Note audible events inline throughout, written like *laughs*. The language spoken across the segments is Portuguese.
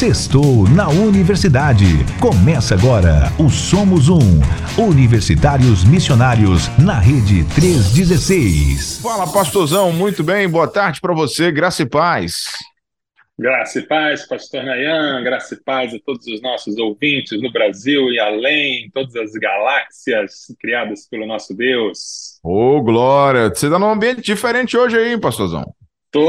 Sextou na Universidade. Começa agora o Somos Um. Universitários Missionários na Rede 316. Fala, pastorzão. Muito bem. Boa tarde para você. Graça e paz. Graça e paz, pastor Nayan. Graça e paz a todos os nossos ouvintes no Brasil e além, todas as galáxias criadas pelo nosso Deus. Ô, oh, glória. Você tá num ambiente diferente hoje aí, hein, pastorzão? Tô,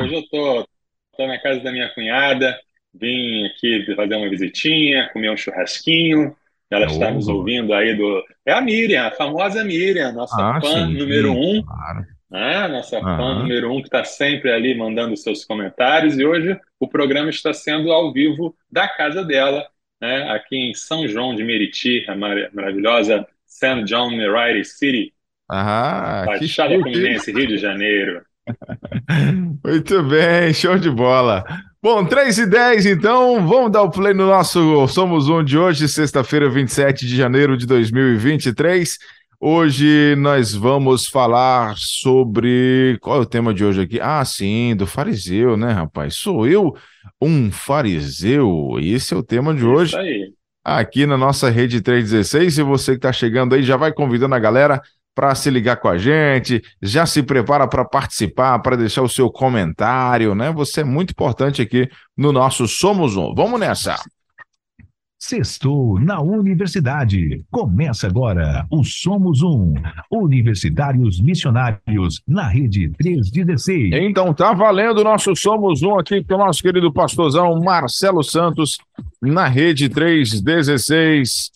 hoje eu tô. Tô na casa da minha cunhada vim aqui fazer uma visitinha, comer um churrasquinho. Ela está nos ouvindo aí do. É a Miriam, a famosa Miriam, nossa ah, fã sim, número um. Claro. Né? Nossa fã número um que está sempre ali mandando seus comentários. E hoje o programa está sendo ao vivo da casa dela, né? aqui em São João de Meriti, a mar maravilhosa St. John Meriti City. Ah, Baixada Fluminense, Rio de Janeiro. *laughs* Muito bem, show de bola. Bom, 3 e 10, então, vamos dar o play no nosso Somos Um de hoje, sexta-feira, 27 de janeiro de 2023. Hoje nós vamos falar sobre. Qual é o tema de hoje aqui? Ah, sim, do fariseu, né, rapaz? Sou eu um fariseu? Esse é o tema de hoje. Isso aí. Aqui na nossa rede 316. E você que está chegando aí, já vai convidando a galera para se ligar com a gente, já se prepara para participar, para deixar o seu comentário, né? Você é muito importante aqui no nosso Somos Um. Vamos nessa! Sextou na Universidade. Começa agora o Somos Um. Universitários Missionários na Rede 316. Então, tá valendo o nosso Somos Um aqui com o nosso querido pastorzão Marcelo Santos na Rede 316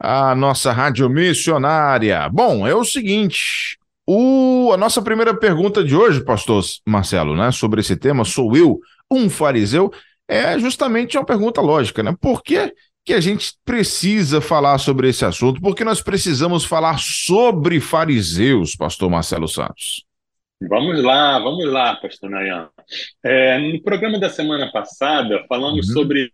a nossa rádio missionária. Bom, é o seguinte, o, a nossa primeira pergunta de hoje, pastor Marcelo, né, sobre esse tema, sou eu um fariseu, é justamente uma pergunta lógica, né? Por que, que a gente precisa falar sobre esse assunto? Por que nós precisamos falar sobre fariseus, pastor Marcelo Santos? Vamos lá, vamos lá, pastor Nayan. É, no programa da semana passada, falamos uhum. sobre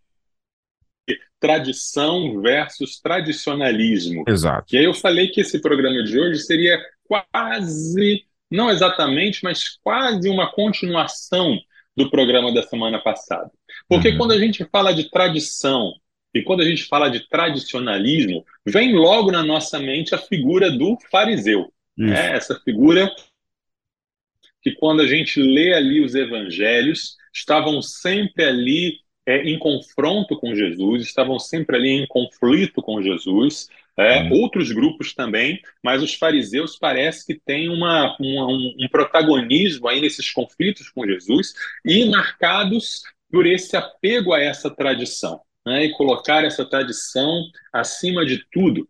tradição versus tradicionalismo. Exato. E aí eu falei que esse programa de hoje seria quase, não exatamente, mas quase uma continuação do programa da semana passada. Porque uhum. quando a gente fala de tradição e quando a gente fala de tradicionalismo, vem logo na nossa mente a figura do fariseu. Né? Essa figura que quando a gente lê ali os evangelhos, estavam sempre ali é, em confronto com Jesus, estavam sempre ali em conflito com Jesus, é, uhum. outros grupos também, mas os fariseus parece que têm uma, uma, um, um, protagonismo aí nesses conflitos com Jesus e marcados por esse apego a essa tradição, né, e colocar essa tradição acima de tudo.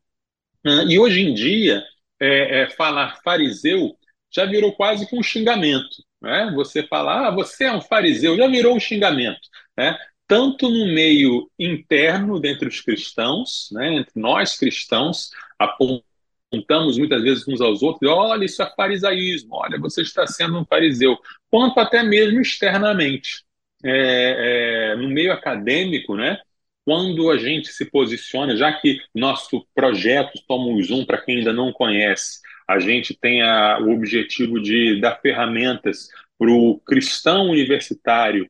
Uh, e hoje em dia, é, é, falar fariseu já virou quase que um xingamento. Né? Você falar, ah, você é um fariseu, já virou um xingamento. Né? Tanto no meio interno, dentre os cristãos, né, entre nós cristãos, apontamos muitas vezes uns aos outros, olha, isso é farisaísmo, olha, você está sendo um fariseu, quanto até mesmo externamente. É, é, no meio acadêmico, né, quando a gente se posiciona, já que nosso projeto Somos Um, para quem ainda não conhece, a gente tem a, o objetivo de dar ferramentas para o cristão universitário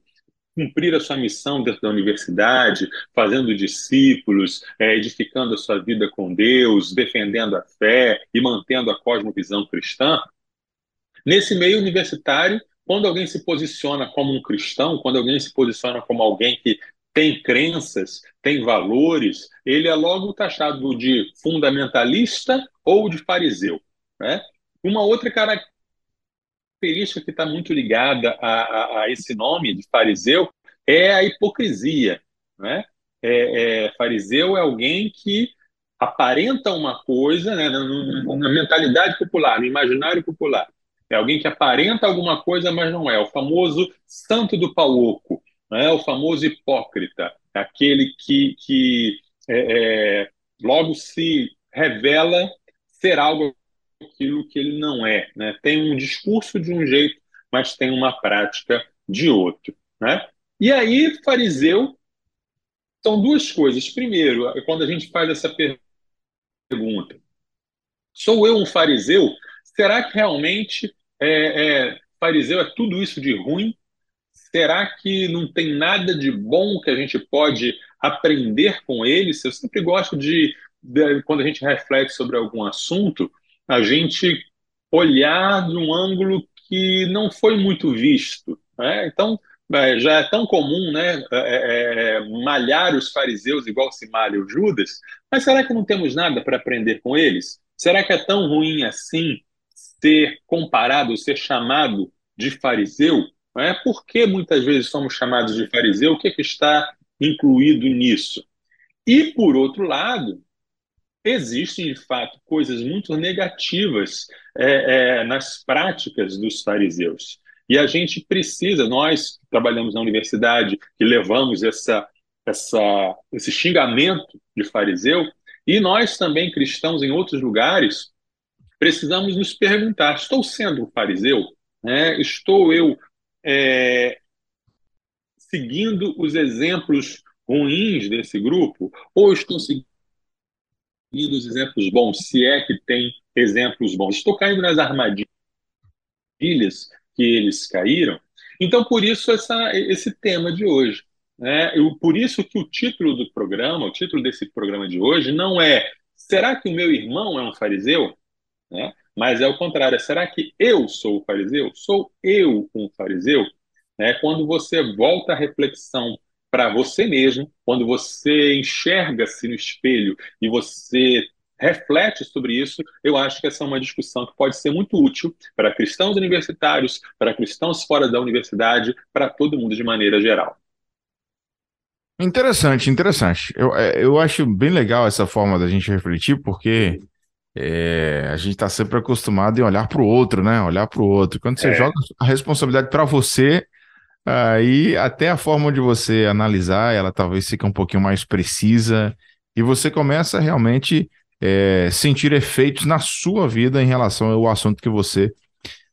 cumprir a sua missão dentro da universidade, fazendo discípulos, é, edificando a sua vida com Deus, defendendo a fé e mantendo a cosmovisão cristã, nesse meio universitário, quando alguém se posiciona como um cristão, quando alguém se posiciona como alguém que tem crenças, tem valores, ele é logo taxado de fundamentalista ou de fariseu. Né? Uma outra característica que está muito ligada a, a, a, esse nome de fariseu é a hipocrisia. Né? É, é, fariseu é alguém que aparenta uma coisa né, na, na, mentalidade popular, no imaginário popular. É alguém que aparenta alguma coisa, mas não é. O famoso santo do pau oco, né? o famoso hipócrita, aquele que, que é, é logo se revela ser algo aquilo que ele não é. Né? Tem um discurso de um jeito, mas tem uma prática de outro. Né? E aí, fariseu, são duas coisas. Primeiro, quando a gente faz essa pergunta, sou eu um fariseu? Será que realmente é, é, fariseu é tudo isso de ruim? Será que não tem nada de bom que a gente pode aprender com eles? Eu sempre gosto de, de quando a gente reflete sobre algum assunto, a gente olhar de um ângulo que não foi muito visto. Né? Então, é, já é tão comum né, é, é, é, malhar os fariseus igual se malha o Judas, mas será que não temos nada para aprender com eles? Será que é tão ruim assim ser comparado, ser chamado de fariseu? É? Por que muitas vezes somos chamados de fariseu? O que, é que está incluído nisso? E, por outro lado, existem, de fato, coisas muito negativas é, é, nas práticas dos fariseus. E a gente precisa, nós que trabalhamos na universidade, que levamos essa, essa, esse xingamento de fariseu, e nós também, cristãos em outros lugares, precisamos nos perguntar: estou sendo um fariseu? É, estou eu é, seguindo os exemplos ruins desse grupo? Ou estou seguindo os exemplos bons, se é que tem exemplos bons? Estou caindo nas armadilhas que eles caíram? Então, por isso, essa, esse tema de hoje. Né? Eu, por isso que o título do programa, o título desse programa de hoje, não é Será que o meu irmão é um fariseu? Né? Mas é o contrário, será que eu sou o fariseu? Sou eu um fariseu? É quando você volta a reflexão para você mesmo, quando você enxerga-se no espelho e você reflete sobre isso, eu acho que essa é uma discussão que pode ser muito útil para cristãos universitários, para cristãos fora da universidade, para todo mundo de maneira geral. Interessante, interessante. Eu, é, eu acho bem legal essa forma da gente refletir, porque é, a gente está sempre acostumado em olhar para o outro, né? Olhar para o outro. Quando você é. joga a responsabilidade para você, aí até a forma de você analisar, ela talvez fica um pouquinho mais precisa e você começa realmente é, sentir efeitos na sua vida em relação ao assunto que você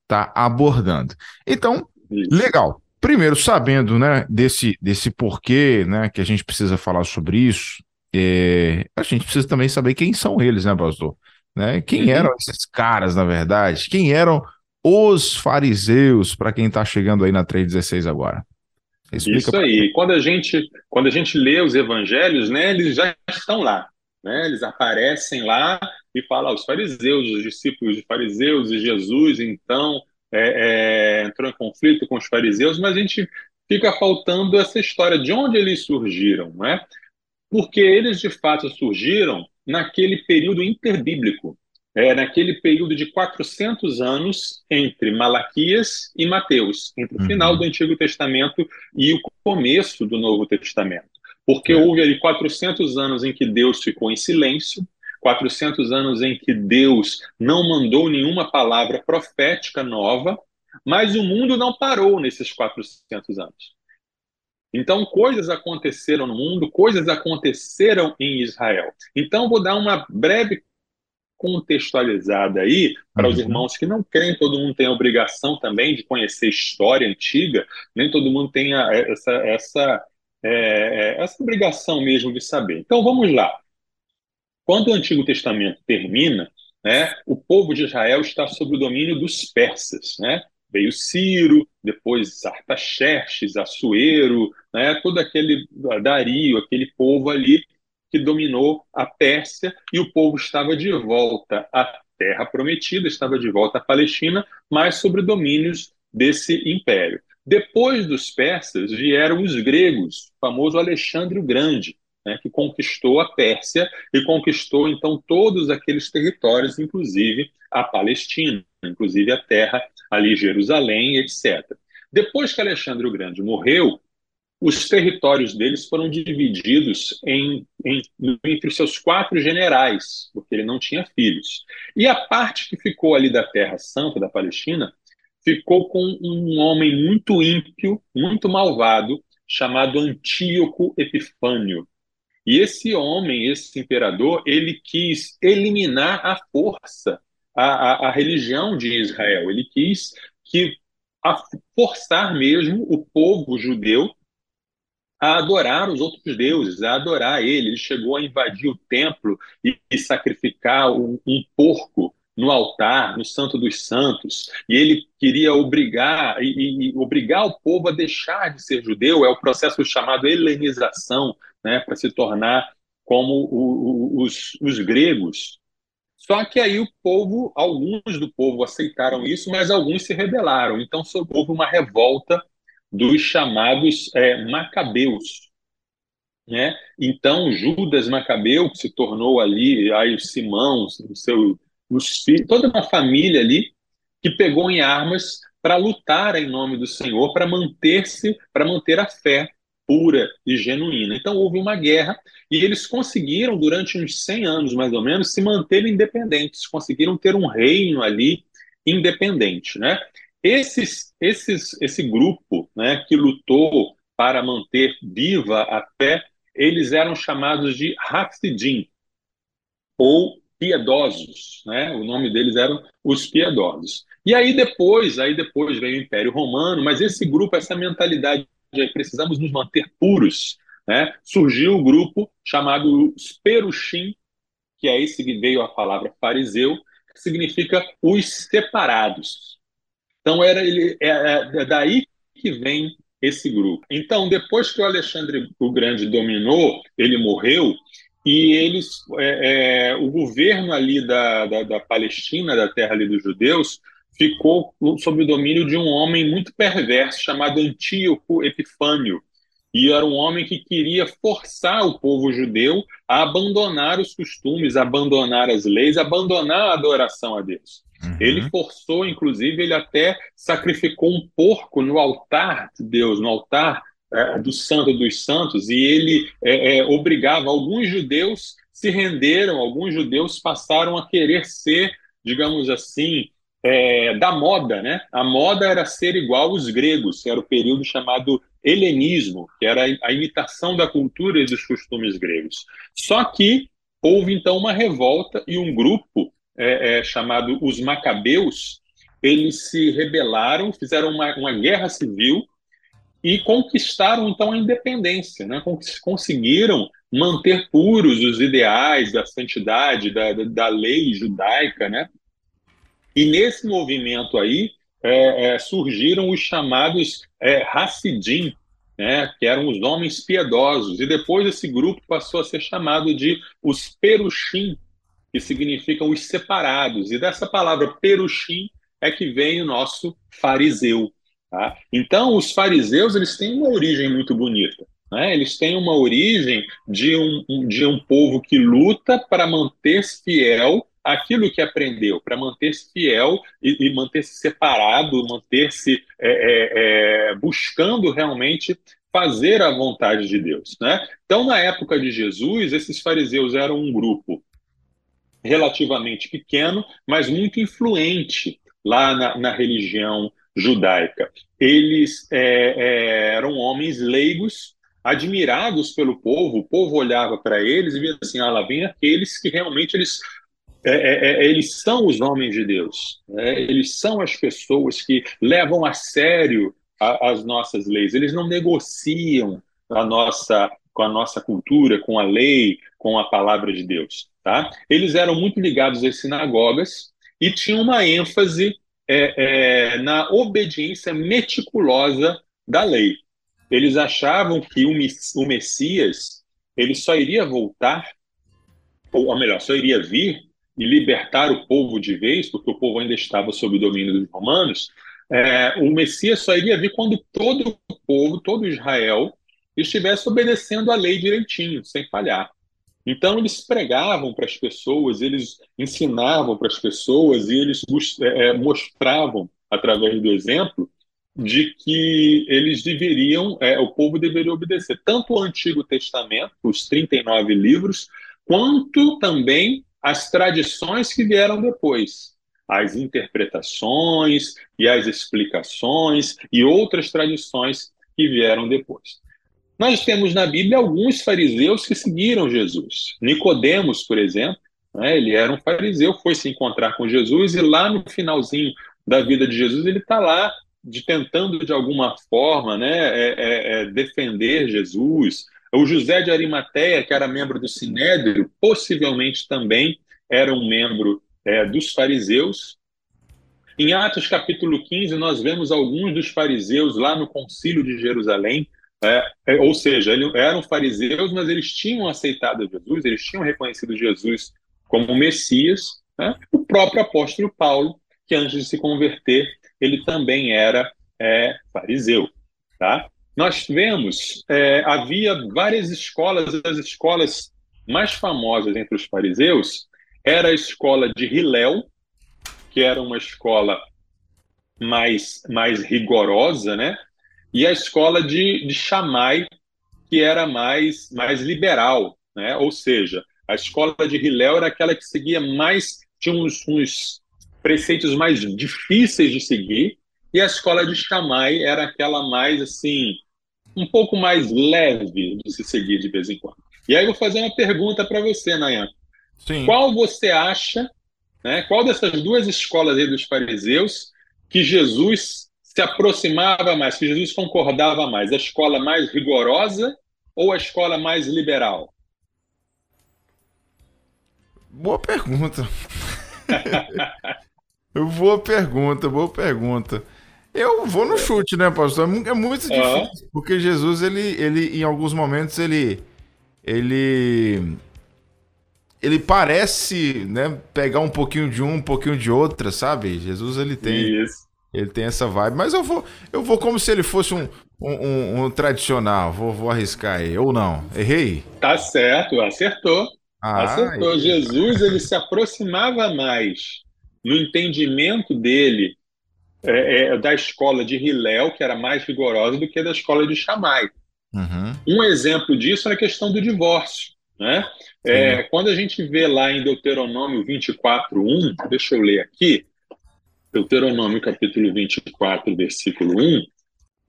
está abordando. Então, legal. Primeiro, sabendo né, desse, desse porquê né, que a gente precisa falar sobre isso, é, a gente precisa também saber quem são eles, né, pastor? Né? Quem uhum. eram esses caras, na verdade? Quem eram os fariseus, para quem está chegando aí na 316 agora? Explica Isso aí. Quando a gente quando a gente lê os evangelhos, né, eles já estão lá, né? Eles aparecem lá e falam ah, os fariseus, os discípulos de fariseus e Jesus, então é, é, entrou em conflito com os fariseus, mas a gente fica faltando essa história de onde eles surgiram, né? Porque eles de fato surgiram naquele período interbíblico, é, naquele período de 400 anos entre Malaquias e Mateus, entre o uhum. final do Antigo Testamento e o começo do Novo Testamento. Porque é. houve ali 400 anos em que Deus ficou em silêncio, 400 anos em que Deus não mandou nenhuma palavra profética nova, mas o mundo não parou nesses 400 anos. Então, coisas aconteceram no mundo, coisas aconteceram em Israel. Então, vou dar uma breve contextualizada aí para uhum. os irmãos que não creem, todo mundo tem a obrigação também de conhecer história antiga, nem todo mundo tem a, essa, essa, é, é, essa obrigação mesmo de saber. Então, vamos lá. Quando o Antigo Testamento termina, né, o povo de Israel está sob o domínio dos persas, né? Veio Ciro, depois Artaxerxes, Assuero, né, todo aquele Dario, aquele povo ali que dominou a Pérsia e o povo estava de volta à terra prometida, estava de volta à Palestina, mas sobre domínios desse império. Depois dos persas vieram os gregos, o famoso Alexandre o Grande, né, que conquistou a Pérsia e conquistou então todos aqueles territórios, inclusive a Palestina, inclusive a terra ali Jerusalém, etc. Depois que Alexandre o Grande morreu, os territórios deles foram divididos em, em, entre os seus quatro generais, porque ele não tinha filhos. E a parte que ficou ali da Terra Santa, da Palestina, ficou com um homem muito ímpio, muito malvado, chamado Antíoco Epifânio. E esse homem, esse imperador, ele quis eliminar a força a, a, a religião de Israel. Ele quis que a forçar mesmo o povo judeu a adorar os outros deuses, a adorar ele. Ele chegou a invadir o templo e, e sacrificar um, um porco no altar, no Santo dos Santos, e ele queria obrigar e, e, obrigar o povo a deixar de ser judeu, é o processo chamado helenização, né, para se tornar como o, o, os, os gregos. Só que aí o povo, alguns do povo aceitaram isso, mas alguns se rebelaram. Então houve uma revolta dos chamados é, macabeus, né? Então Judas Macabeu que se tornou ali aí o Simão, o seu os filhos, toda uma família ali que pegou em armas para lutar em nome do Senhor, para manter-se, para manter a fé pura e genuína. Então houve uma guerra e eles conseguiram durante uns 100 anos mais ou menos se manter independentes, conseguiram ter um reino ali independente, né? Esses, esses, esse grupo, né, que lutou para manter viva a fé, eles eram chamados de Hassidim ou piedosos, né? O nome deles eram os piedosos. E aí depois, aí depois veio o Império Romano, mas esse grupo, essa mentalidade de precisamos nos manter puros, né? Surgiu o grupo chamado Perushim, que é esse que veio a palavra fariseu, que significa os separados. Então era ele é, é, é daí que vem esse grupo. Então, depois que o Alexandre o Grande dominou, ele morreu, e eles, é, é, o governo ali da, da, da, Palestina, da terra ali dos judeus, ficou sob o domínio de um homem muito perverso chamado Antíoco Epifânio. E era um homem que queria forçar o povo judeu a abandonar os costumes, abandonar as leis, abandonar a adoração a Deus. Uhum. Ele forçou, inclusive, ele até sacrificou um porco no altar de Deus, no altar é, do Santo dos Santos, e ele é, é, obrigava alguns judeus se renderam, alguns judeus passaram a querer ser, digamos assim, é, da moda, né? A moda era ser igual aos gregos, que era o período chamado helenismo, que era a imitação da cultura e dos costumes gregos. Só que houve então uma revolta e um grupo é, é, chamado os Macabeus, eles se rebelaram, fizeram uma, uma guerra civil e conquistaram então a independência, né? conseguiram manter puros os ideais da santidade, da, da, lei judaica, né? E nesse movimento aí é, é, surgiram os chamados é, Hassidim, né? Que eram os homens piedosos. E depois esse grupo passou a ser chamado de os Perushim, que significam os separados. E dessa palavra Perushim é que vem o nosso fariseu. Tá? Então, os fariseus eles têm uma origem muito bonita. Né? Eles têm uma origem de um, de um povo que luta para manter-se fiel àquilo que aprendeu, para manter-se fiel e, e manter-se separado, manter-se é, é, é, buscando realmente fazer a vontade de Deus. Né? Então, na época de Jesus, esses fariseus eram um grupo relativamente pequeno, mas muito influente lá na, na religião judaica. Eles é, é, eram homens leigos, admirados pelo povo, o povo olhava para eles e via assim, ah, lá vem aqueles que realmente eles, é, é, é eles são os homens de Deus, né? eles são as pessoas que levam a sério a, as nossas leis, eles não negociam a nossa, com a nossa cultura, com a lei, com a palavra de Deus. Tá? Eles eram muito ligados às sinagogas e tinham uma ênfase é, é, na obediência meticulosa da lei. Eles achavam que o Messias ele só iria voltar, ou melhor, só iria vir e libertar o povo de vez, porque o povo ainda estava sob o domínio dos romanos. É, o Messias só iria vir quando todo o povo, todo Israel, estivesse obedecendo a lei direitinho, sem falhar. Então, eles pregavam para as pessoas, eles ensinavam para as pessoas e eles é, mostravam, através do exemplo, de que eles deveriam, é, o povo deveria obedecer tanto o Antigo Testamento, os 39 livros, quanto também as tradições que vieram depois, as interpretações e as explicações e outras tradições que vieram depois. Nós temos na Bíblia alguns fariseus que seguiram Jesus. Nicodemos, por exemplo, né, ele era um fariseu, foi se encontrar com Jesus e lá no finalzinho da vida de Jesus ele está lá de tentando de alguma forma né, é, é, é, defender Jesus. O José de Arimateia, que era membro do Sinédrio, possivelmente também era um membro é, dos fariseus. Em Atos capítulo 15, nós vemos alguns dos fariseus lá no concílio de Jerusalém, é, é, ou seja, eles eram fariseus, mas eles tinham aceitado Jesus, eles tinham reconhecido Jesus como Messias. Né? O próprio apóstolo Paulo, que antes de se converter, ele também era é, fariseu. Tá? Nós vemos, é, havia várias escolas, as escolas mais famosas entre os fariseus era a escola de Hilel, que era uma escola mais, mais rigorosa, né? E a escola de, de Shammai, que era mais, mais liberal, né? ou seja, a escola de Hillel era aquela que seguia mais, tinha uns, uns preceitos mais difíceis de seguir, e a escola de Shammai era aquela mais assim, um pouco mais leve de se seguir de vez em quando. E aí eu vou fazer uma pergunta para você, Nayan. Sim. Qual você acha, né, qual dessas duas escolas aí dos fariseus que Jesus se aproximava mais, que Jesus concordava mais? A escola mais rigorosa ou a escola mais liberal? Boa pergunta. *laughs* boa pergunta, boa pergunta. Eu vou no chute, né, pastor? É muito difícil, porque Jesus, ele, ele, em alguns momentos, ele, ele, ele parece, né, pegar um pouquinho de um, um pouquinho de outra, sabe? Jesus, ele tem, Isso. Ele tem essa vibe. Mas eu vou, eu vou como se ele fosse um, um, um, um tradicional. Vou, vou arriscar aí. Ou não? Errei? Tá certo, acertou. Ah, acertou. Jesus ele se aproximava mais no entendimento dele é, é, da escola de Hillel, que era mais rigorosa do que da escola de Shammai. Uhum. Um exemplo disso é a questão do divórcio. Né? É, quando a gente vê lá em Deuteronômio 24.1, deixa eu ler aqui, Deuteronômio capítulo 24, versículo 1,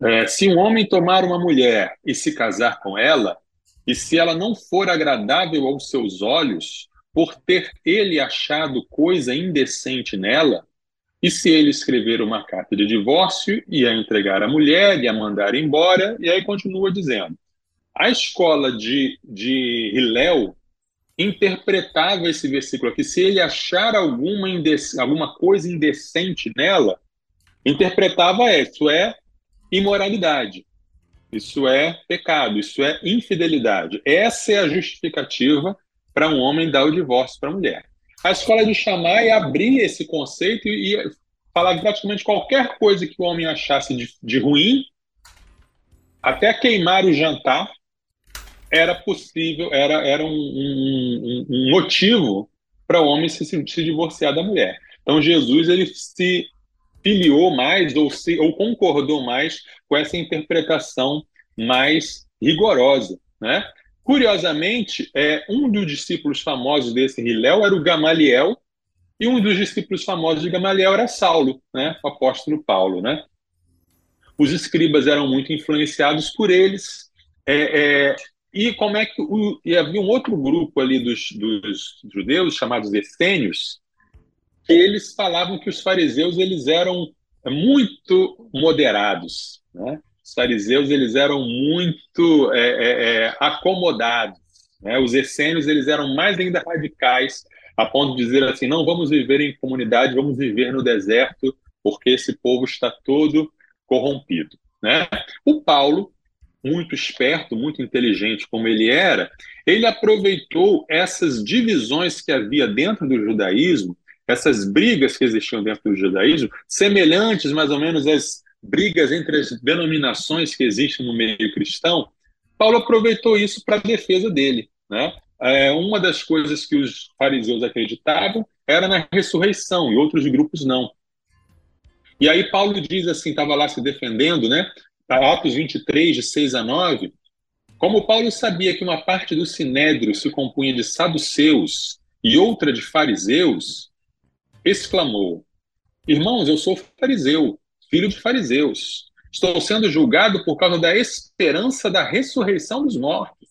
é, se um homem tomar uma mulher e se casar com ela, e se ela não for agradável aos seus olhos, por ter ele achado coisa indecente nela, e se ele escrever uma carta de divórcio e a entregar à mulher e a mandar embora, e aí continua dizendo: a escola de, de Hillel interpretava esse versículo aqui, se ele achar alguma, alguma coisa indecente nela, interpretava isso é imoralidade, isso é pecado, isso é infidelidade. Essa é a justificativa para um homem dar o divórcio para a mulher. A escola de Shammai abria esse conceito e, e falava praticamente qualquer coisa que o homem achasse de, de ruim, até queimar o jantar, era possível, era, era um, um, um motivo para o homem se, se divorciar da mulher. Então Jesus ele se filiou mais ou, se, ou concordou mais com essa interpretação mais rigorosa, né? Curiosamente, é, um dos discípulos famosos desse Hilel era o Gamaliel, e um dos discípulos famosos de Gamaliel era Saulo, né? o apóstolo Paulo. Né? Os escribas eram muito influenciados por eles, é, é, e como é que o, e havia um outro grupo ali dos, dos judeus chamados essênios, eles falavam que os fariseus eles eram muito moderados, né? Os fariseus eles eram muito é, é, é, acomodados, né? Os essênios eles eram mais ainda radicais, a ponto de dizer assim, não vamos viver em comunidade, vamos viver no deserto, porque esse povo está todo corrompido, né? O Paulo muito esperto, muito inteligente como ele era, ele aproveitou essas divisões que havia dentro do judaísmo, essas brigas que existiam dentro do judaísmo, semelhantes mais ou menos às brigas entre as denominações que existem no meio cristão, Paulo aproveitou isso para a defesa dele. Né? É, uma das coisas que os fariseus acreditavam era na ressurreição, e outros grupos não. E aí Paulo diz assim, estava lá se defendendo, né? Atos 23, de 6 a 9, como Paulo sabia que uma parte do sinédrio se compunha de saduceus e outra de fariseus, exclamou: Irmãos, eu sou fariseu, filho de fariseus. Estou sendo julgado por causa da esperança da ressurreição dos mortos.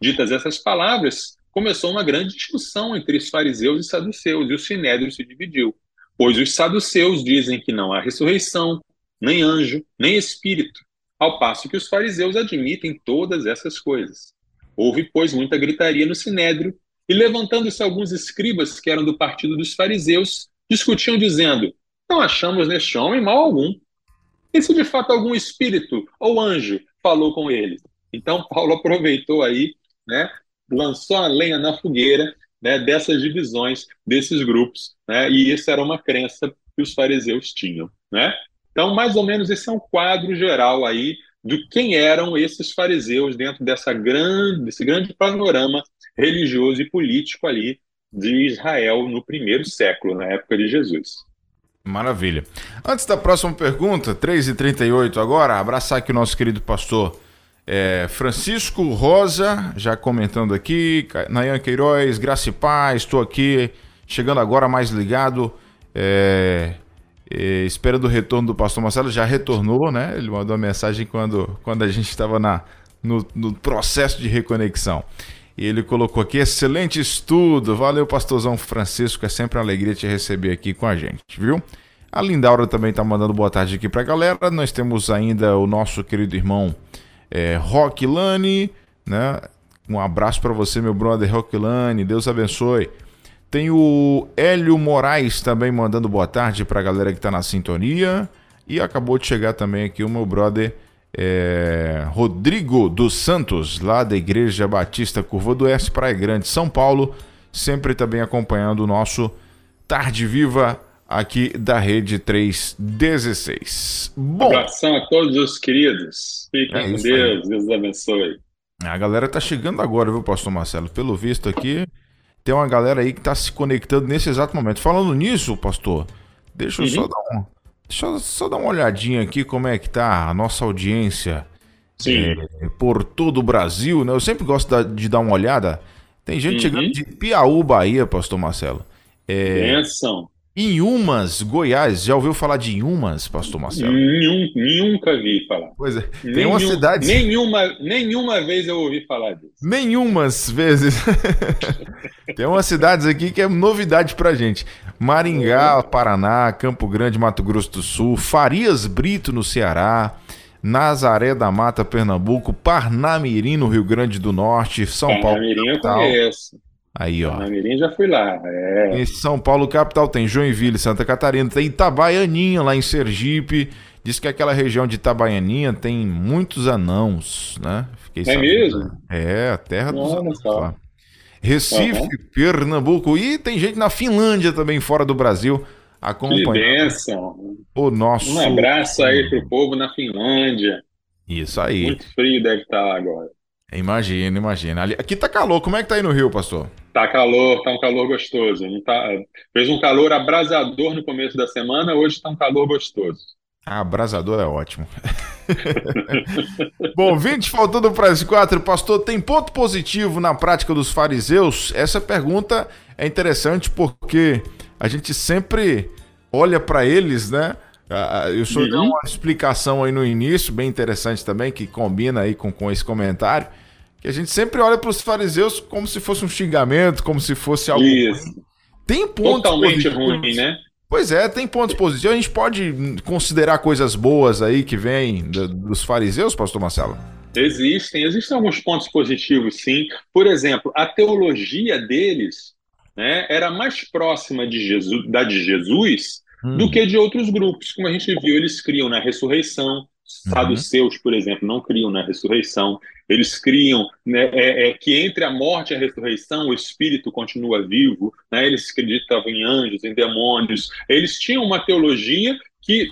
Ditas essas palavras, começou uma grande discussão entre os fariseus e saduceus, e o sinédrio se dividiu. Pois os saduceus dizem que não há ressurreição, nem anjo, nem espírito, ao passo que os fariseus admitem todas essas coisas. Houve, pois, muita gritaria no sinédrio, E levantando-se alguns escribas que eram do partido dos fariseus, discutiam dizendo: Não achamos neste homem mal algum. E se de fato algum espírito ou anjo falou com ele? Então *laughs* Paulo aproveitou aí, né, lançou a lenha na fogueira né, dessas divisões, desses grupos, né, e isso era uma crença que os fariseus tinham, né? Então, mais ou menos esse é um quadro geral aí de quem eram esses fariseus dentro dessa grande, desse grande panorama religioso e político ali de Israel no primeiro século, na época de Jesus. Maravilha. Antes da próxima pergunta, 3h38 agora, abraçar aqui o nosso querido pastor é, Francisco Rosa, já comentando aqui, Nayan Queiroz, Graça e Paz, estou aqui, chegando agora mais ligado, é, é, esperando o retorno do pastor Marcelo, já retornou, né? Ele mandou uma mensagem quando, quando a gente estava no, no processo de reconexão. E ele colocou aqui, excelente estudo. Valeu, pastorzão Francisco. É sempre uma alegria te receber aqui com a gente, viu? A Lindaura também está mandando boa tarde aqui para a galera. Nós temos ainda o nosso querido irmão é, Rock Lane, né? Um abraço para você, meu brother Rock Lane. Deus abençoe. Tem o Hélio Moraes também mandando boa tarde para a galera que está na sintonia. E acabou de chegar também aqui o meu brother é, Rodrigo dos Santos, lá da Igreja Batista Curva do Oeste, Praia Grande, São Paulo, sempre também acompanhando o nosso Tarde Viva aqui da Rede 316. Bom, abração a todos os queridos. Fiquem é com Deus, aí. Deus abençoe. A galera tá chegando agora, viu, Pastor Marcelo? Pelo visto aqui, tem uma galera aí que tá se conectando nesse exato momento. Falando nisso, pastor, deixa eu só dar um Deixa eu só dar uma olhadinha aqui como é que tá a nossa audiência é, por todo o Brasil, né? Eu sempre gosto de dar uma olhada. Tem gente uhum. chegando de Piauí, Bahia, pastor Marcelo. É, Benção. Inhumas, Goiás. Já ouviu falar de Inhumas, pastor Marcelo? Nenhum, nunca vi falar. Pois é. Tem Nenhum, uma cidade. Nenhuma, nenhuma vez eu ouvi falar disso. Nenhumas vezes. *laughs* Tem umas cidades aqui que é novidade pra gente. Maringá, uhum. Paraná, Campo Grande, Mato Grosso do Sul, Farias Brito, no Ceará. Nazaré da Mata, Pernambuco, Parnamirim, no Rio Grande do Norte, São Parnamirim Paulo. Parnamirim eu conheço. Aí, ó. Parnamirim já fui lá. É. Em São Paulo, capital, tem Joinville, Santa Catarina, tem Itabaianinha, lá em Sergipe. Diz que aquela região de Itabaianinha tem muitos anãos, né? Fiquei é sabendo. mesmo? É, a terra dos anãos. Lá. Recife, uhum. Pernambuco e tem gente na Finlândia também, fora do Brasil, acompanhando. Que bênção. O nosso... Um abraço aí pro povo na Finlândia. Isso aí. Muito frio deve estar lá agora. Imagina, imagina. Aqui tá calor, como é que tá aí no Rio, pastor? Tá calor, tá um calor gostoso. Tá... Fez um calor abrasador no começo da semana, hoje tá um calor gostoso. Ah, abrasador é ótimo. *laughs* Bom, 20 faltando para as quatro, pastor, tem ponto positivo na prática dos fariseus? Essa pergunta é interessante porque a gente sempre olha para eles, né? Eu só uhum. dei uma explicação aí no início, bem interessante também, que combina aí com, com esse comentário que a gente sempre olha para os fariseus como se fosse um xingamento, como se fosse algo Isso. ruim. Tem pontos Totalmente positivos. ruim, né? Pois é, tem pontos positivos. A gente pode considerar coisas boas aí que vêm dos fariseus, pastor Marcelo? Existem, existem alguns pontos positivos, sim. Por exemplo, a teologia deles né, era mais próxima de Jesus, da de Jesus hum. do que de outros grupos. Como a gente viu, eles criam na ressurreição, Saduceus, uhum. por exemplo, não criam na ressurreição. Eles criam né, é, é, que entre a morte e a ressurreição o espírito continua vivo. Né? Eles acreditavam em anjos, em demônios. Eles tinham uma teologia que,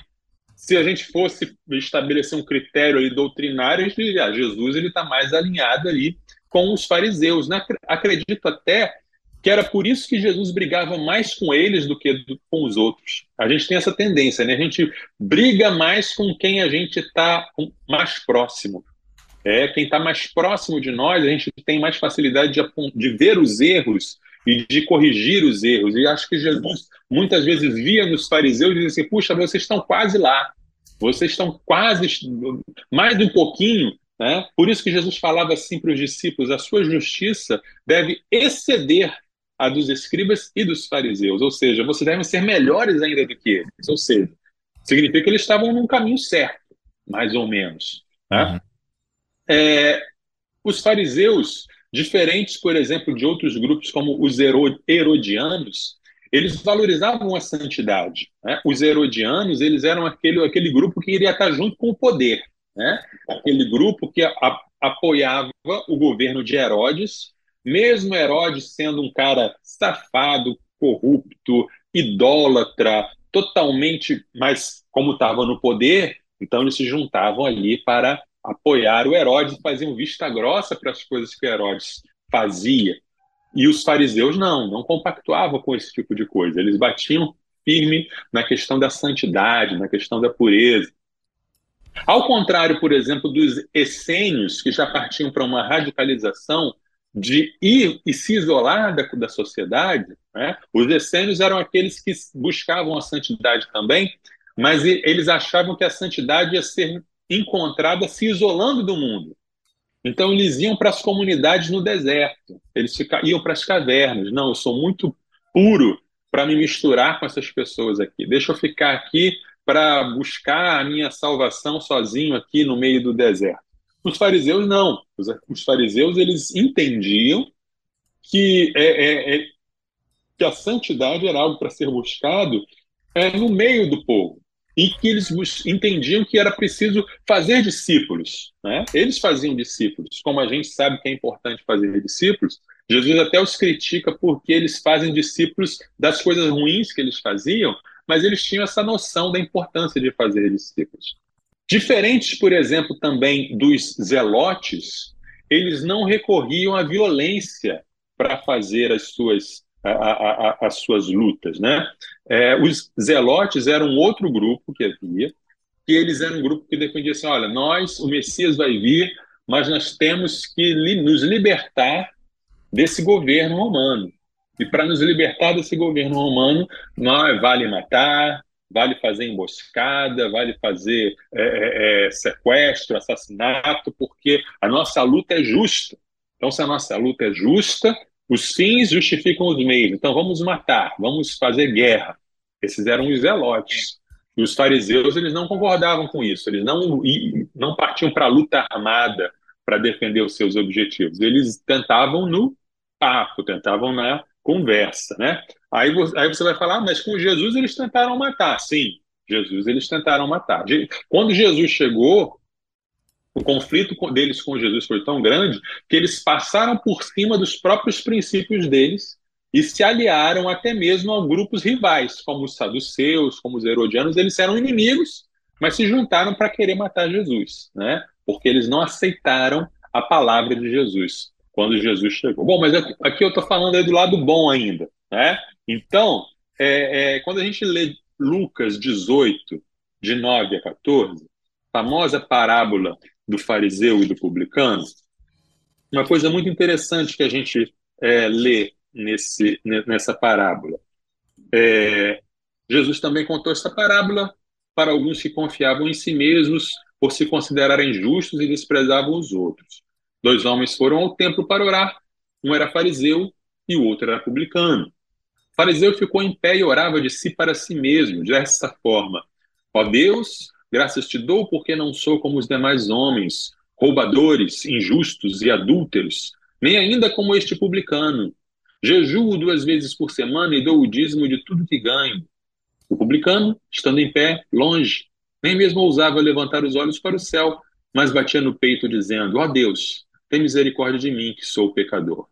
se a gente fosse estabelecer um critério aí doutrinário, a gente diria: ah, Jesus ele está mais alinhado ali com os fariseus. Né? Acredito até que era por isso que Jesus brigava mais com eles do que com os outros. A gente tem essa tendência, né? A gente briga mais com quem a gente está mais próximo. É, quem está mais próximo de nós, a gente tem mais facilidade de, de ver os erros e de corrigir os erros. E acho que Jesus muitas vezes via nos fariseus e dizia assim: puxa, vocês estão quase lá, vocês estão quase, mais um pouquinho. Né? Por isso que Jesus falava assim para os discípulos: a sua justiça deve exceder a dos escribas e dos fariseus, ou seja, vocês devem ser melhores ainda do que eles, ou seja, significa que eles estavam num caminho certo, mais ou menos. Né? Uhum. É, os fariseus Diferentes, por exemplo, de outros grupos como os herodianos, eles valorizavam a santidade. Né? Os herodianos, eles eram aquele, aquele grupo que iria estar junto com o poder. Né? Aquele grupo que a, apoiava o governo de Herodes, mesmo Herodes sendo um cara safado, corrupto, idólatra, totalmente, mas como estava no poder, então eles se juntavam ali para apoiar o Herodes faziam vista grossa para as coisas que Herodes fazia. E os fariseus não, não compactuavam com esse tipo de coisa. Eles batiam firme na questão da santidade, na questão da pureza. Ao contrário, por exemplo, dos essênios, que já partiam para uma radicalização de ir e se isolar da, da sociedade, né? os essênios eram aqueles que buscavam a santidade também, mas eles achavam que a santidade ia ser encontrada se isolando do mundo. Então eles iam para as comunidades no deserto, eles iam para as cavernas. Não, eu sou muito puro para me misturar com essas pessoas aqui. Deixa eu ficar aqui para buscar a minha salvação sozinho aqui no meio do deserto. Os fariseus não. Os, fariseus eles entendiam que, é, é, é, que a santidade era algo para ser buscado é, no meio do povo e que eles entendiam que era preciso fazer discípulos. Né? Eles faziam discípulos, como a gente sabe que é importante fazer discípulos. Jesus até os critica porque eles fazem discípulos das coisas ruins que eles faziam, mas eles tinham essa noção da importância de fazer discípulos. Diferentes, por exemplo, também dos zelotes, eles não recorriam à violência para fazer as suas a, a, a, as suas lutas, né? É, os zelotes eram outro grupo que havia, que eles eram um grupo que defendia assim, olha, nós, o Messias vai vir, mas nós temos que li, nos libertar desse governo romano. E para nos libertar desse governo romano, nós vale matar, vale fazer emboscada, vale fazer é, é, é sequestro, assassinato, porque a nossa luta é justa. Então, se a nossa luta é justa, os fins justificam os meios. Então vamos matar, vamos fazer guerra. Esses eram os zelotes. E os fariseus eles não concordavam com isso. Eles não não partiam para a luta armada para defender os seus objetivos. Eles tentavam no papo, tentavam na conversa, né? Aí, aí você vai falar, ah, mas com Jesus eles tentaram matar. Sim, Jesus eles tentaram matar. Quando Jesus chegou, o conflito deles com Jesus foi tão grande que eles passaram por cima dos próprios princípios deles e se aliaram até mesmo a grupos rivais, como os saduceus, como os herodianos. Eles eram inimigos, mas se juntaram para querer matar Jesus, né? porque eles não aceitaram a palavra de Jesus quando Jesus chegou. Bom, mas aqui eu estou falando do lado bom ainda. Né? Então, é, é, quando a gente lê Lucas 18, de 9 a 14, famosa parábola do fariseu e do publicano, uma coisa muito interessante que a gente é, lê nesse, nessa parábola. É, Jesus também contou essa parábola para alguns que confiavam em si mesmos por se considerarem justos e desprezavam os outros. Dois homens foram ao templo para orar, um era fariseu e o outro era publicano. O fariseu ficou em pé e orava de si para si mesmo, dessa forma: Ó Deus, Graças te dou porque não sou como os demais homens, roubadores, injustos e adúlteros, nem ainda como este publicano. Jejuo duas vezes por semana e dou o dízimo de tudo que ganho. O publicano, estando em pé, longe, nem mesmo ousava levantar os olhos para o céu, mas batia no peito, dizendo: Ó Deus, tem misericórdia de mim, que sou pecador.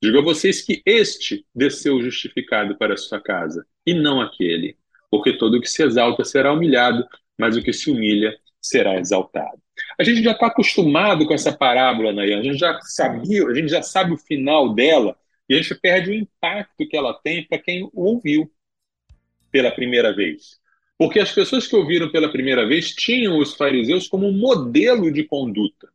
Digo a vocês que este desceu justificado para a sua casa, e não aquele, porque todo o que se exalta será humilhado, mas o que se humilha será exaltado. A gente já está acostumado com essa parábola, Nayan, a gente já sabia, a gente já sabe o final dela e a gente perde o impacto que ela tem para quem ouviu pela primeira vez. Porque as pessoas que ouviram pela primeira vez tinham os fariseus como um modelo de conduta,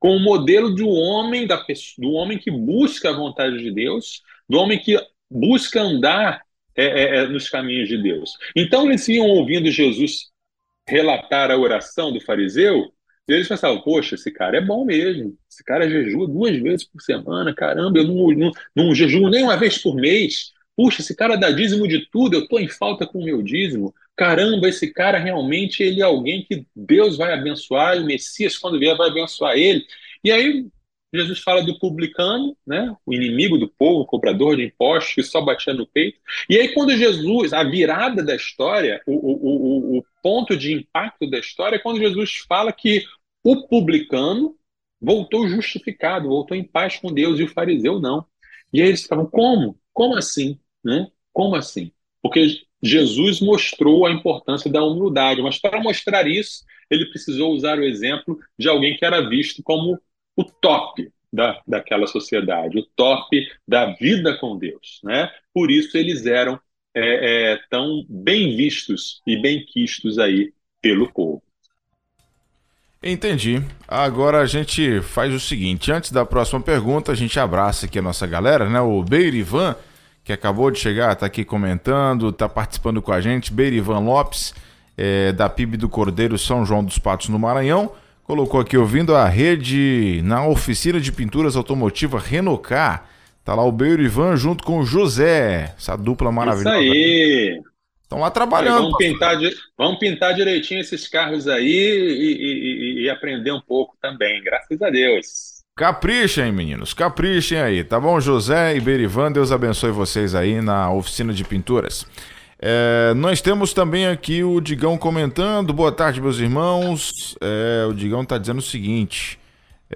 como um modelo do homem, da do homem que busca a vontade de Deus, do homem que busca andar é, é, é nos caminhos de Deus. Então eles iam ouvindo Jesus relatar a oração do fariseu, eles pensavam, poxa, esse cara é bom mesmo, esse cara jejua duas vezes por semana, caramba, eu não, não, não jejuo nem uma vez por mês, puxa, esse cara dá dízimo de tudo, eu estou em falta com o meu dízimo, caramba, esse cara realmente ele é alguém que Deus vai abençoar, o Messias, quando vier, vai abençoar ele. E aí Jesus fala do publicano, né? O inimigo do povo, o cobrador de impostos, que só batia no peito. E aí, quando Jesus, a virada da história, o, o, o, o ponto de impacto da história, é quando Jesus fala que o publicano voltou justificado, voltou em paz com Deus, e o fariseu não. E aí eles ficavam, como? Como assim? Né? Como assim? Porque Jesus mostrou a importância da humildade, mas para mostrar isso, ele precisou usar o exemplo de alguém que era visto como o top da, daquela sociedade, o top da vida com Deus. Né? Por isso eles eram é, é, tão bem vistos e bem quistos aí pelo povo. Entendi. Agora a gente faz o seguinte: antes da próxima pergunta, a gente abraça aqui a nossa galera, né? O Beirivan, que acabou de chegar, está aqui comentando, está participando com a gente. Beirivan Lopes, é, da PIB do Cordeiro São João dos Patos, no Maranhão colocou aqui ouvindo a rede na oficina de pinturas automotiva Renocar. Tá lá o Beiro Ivan junto com o José, essa dupla maravilhosa. Isso aí. Estão lá trabalhando. Vamos pintar, vamos pintar direitinho esses carros aí e, e, e, aprender um pouco também, graças a Deus. Caprichem, meninos, caprichem aí, tá bom? José e Berivan, Deus abençoe vocês aí na oficina de pinturas. É, nós temos também aqui o Digão comentando. Boa tarde, meus irmãos. É, o Digão está dizendo o seguinte: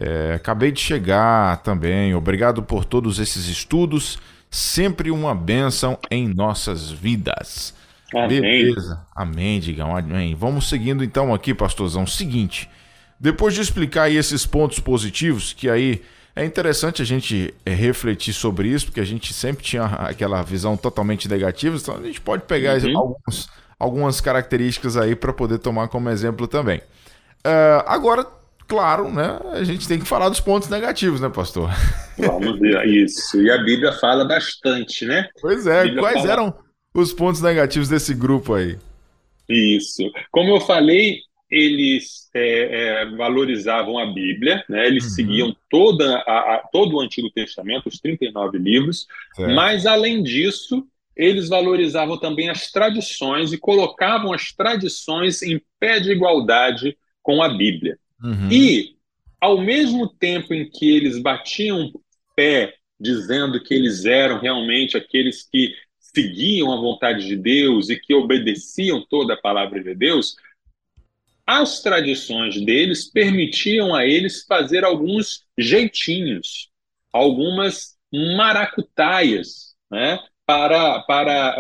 é, acabei de chegar também. Obrigado por todos esses estudos. Sempre uma bênção em nossas vidas. Amém. Beleza. Amém, Digão. Amém. Vamos seguindo então aqui, pastorzão. Seguinte. Depois de explicar aí esses pontos positivos, que aí é interessante a gente é, refletir sobre isso, porque a gente sempre tinha aquela visão totalmente negativa, então a gente pode pegar uhum. alguns, algumas características aí para poder tomar como exemplo também. Uh, agora, claro, né, a gente tem que falar dos pontos negativos, né, pastor? Vamos ver, isso. E a Bíblia fala bastante, né? Pois é, quais fala... eram os pontos negativos desse grupo aí? Isso. Como eu falei, eles é, é, valorizavam a Bíblia, né? eles uhum. seguiam toda a, a, todo o Antigo Testamento, os 39 livros, mas além disso, eles valorizavam também as tradições e colocavam as tradições em pé de igualdade com a Bíblia. Uhum. E, ao mesmo tempo em que eles batiam pé, dizendo que eles eram realmente aqueles que seguiam a vontade de Deus e que obedeciam toda a palavra de Deus, as tradições deles permitiam a eles fazer alguns jeitinhos, algumas maracutaias, né? Para, para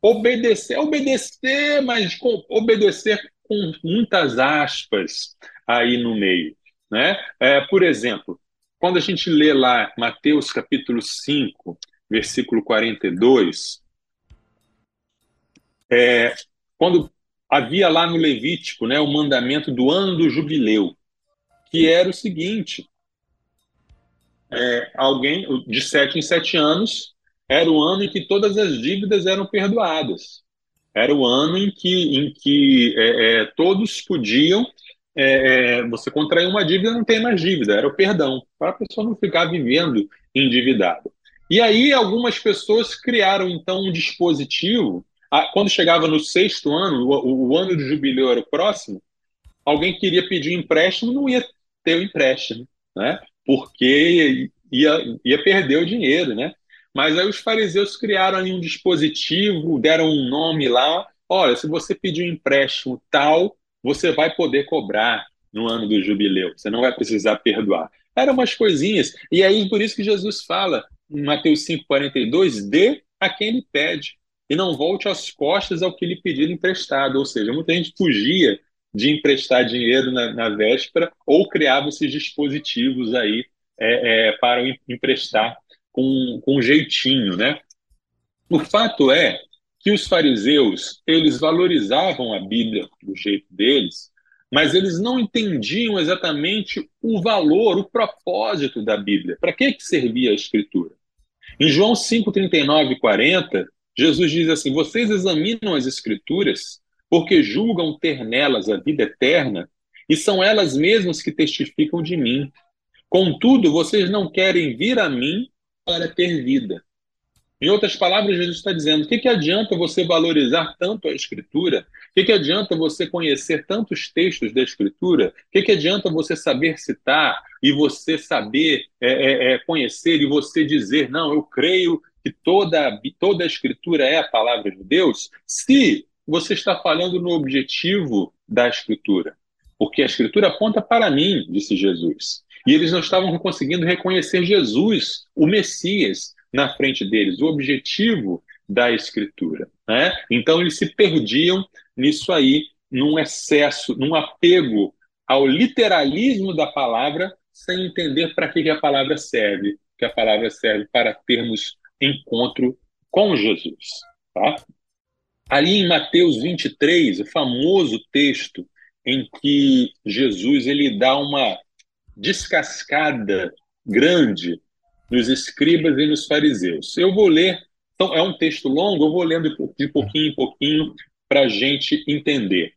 obedecer, obedecer, mas obedecer com muitas aspas aí no meio. Né? É, por exemplo, quando a gente lê lá Mateus capítulo 5, versículo 42, é, quando havia lá no Levítico né, o mandamento do ano do jubileu, que era o seguinte: é, alguém de sete em sete anos era o ano em que todas as dívidas eram perdoadas. Era o ano em que, em que é, é, todos podiam. É, é, você contrair uma dívida não tem mais dívida, era o perdão, para a pessoa não ficar vivendo endividada. E aí algumas pessoas criaram então um dispositivo quando chegava no sexto ano, o, o, ano de jubileu era o próximo, alguém queria pedir um empréstimo, não ia ter o empréstimo, né? Porque ia, ia perder o dinheiro, né? Mas aí os fariseus criaram ali um dispositivo, deram um nome lá. Olha, se você pedir um empréstimo tal, você vai poder cobrar no ano do jubileu. Você não vai precisar perdoar. Eram umas coisinhas. E aí, por isso que Jesus fala, em Mateus 5,42, dê a quem ele pede e não volte às costas ao que lhe pediram emprestado. Ou seja, muita gente fugia de emprestar dinheiro na, na véspera ou criava esses dispositivos aí é, é, para emprestar com, com jeitinho, né? O fato é que os fariseus eles valorizavam a Bíblia do jeito deles, mas eles não entendiam exatamente o valor, o propósito da Bíblia. Para que, que servia a Escritura? Em João 5, 39 e 40, Jesus diz assim: Vocês examinam as Escrituras porque julgam ter nelas a vida eterna e são elas mesmas que testificam de mim. Contudo, vocês não querem vir a mim para ter vida. Em outras palavras, Jesus está dizendo: o que, que adianta você valorizar tanto a Escritura que, que adianta você conhecer tantos textos da Escritura? O que, que adianta você saber citar e você saber é, é, é, conhecer e você dizer, não, eu creio que toda, toda a Escritura é a palavra de Deus, se você está falando no objetivo da Escritura? Porque a Escritura aponta para mim, disse Jesus. E eles não estavam conseguindo reconhecer Jesus, o Messias, na frente deles, o objetivo da Escritura. Né? Então eles se perdiam nisso aí, num excesso, num apego ao literalismo da palavra, sem entender para que a palavra serve, que a palavra serve para termos encontro com Jesus. Tá? Ali em Mateus 23, o famoso texto em que Jesus ele dá uma descascada grande nos escribas e nos fariseus. Eu vou ler, então é um texto longo, eu vou lendo de pouquinho em pouquinho para a gente entender.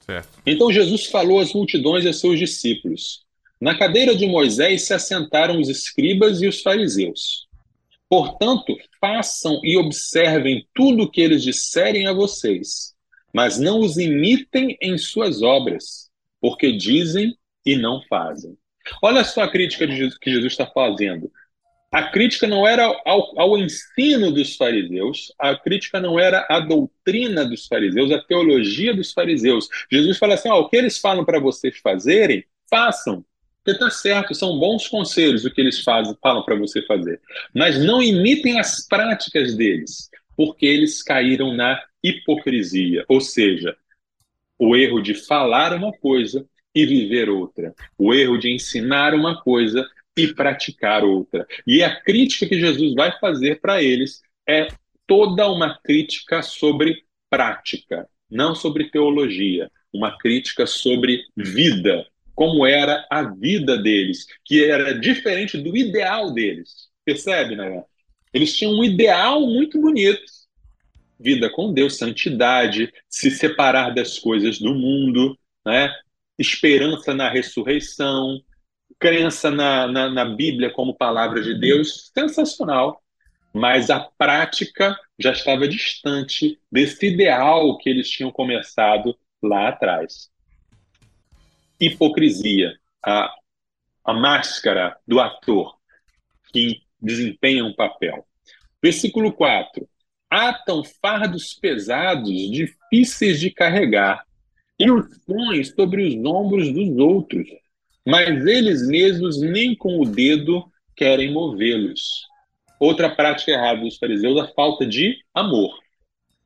Certo. Então Jesus falou às multidões e a seus discípulos: Na cadeira de Moisés se assentaram os escribas e os fariseus. Portanto, façam e observem tudo o que eles disserem a vocês, mas não os imitem em suas obras, porque dizem e não fazem. Olha só a crítica Jesus, que Jesus está fazendo. A crítica não era ao, ao, ensino dos fariseus, a crítica não era à doutrina dos fariseus, a teologia dos fariseus. Jesus fala assim: ó, o que eles falam para vocês fazerem, façam. Porque está certo, são bons conselhos o que eles fazem, falam para você fazer. Mas não imitem as práticas deles, porque eles caíram na hipocrisia, ou seja, o erro de falar uma coisa e viver outra. O erro de ensinar uma coisa e praticar outra. E a crítica que Jesus vai fazer para eles é toda uma crítica sobre prática, não sobre teologia, uma crítica sobre vida, como era a vida deles, que era diferente do ideal deles. Percebe, né? Eles tinham um ideal muito bonito. Vida com Deus, santidade, se separar das coisas do mundo, né? esperança na ressurreição, crença na, na, na Bíblia como palavra de Deus, sensacional. Mas a prática já estava distante desse ideal que eles tinham começado lá atrás. Hipocrisia, a, a máscara do ator que desempenha um papel. Versículo 4. Atam fardos pesados, difíceis de carregar, e os põe sobre os ombros dos outros, mas eles mesmos nem com o dedo querem movê-los. Outra prática errada dos fariseus a falta de amor.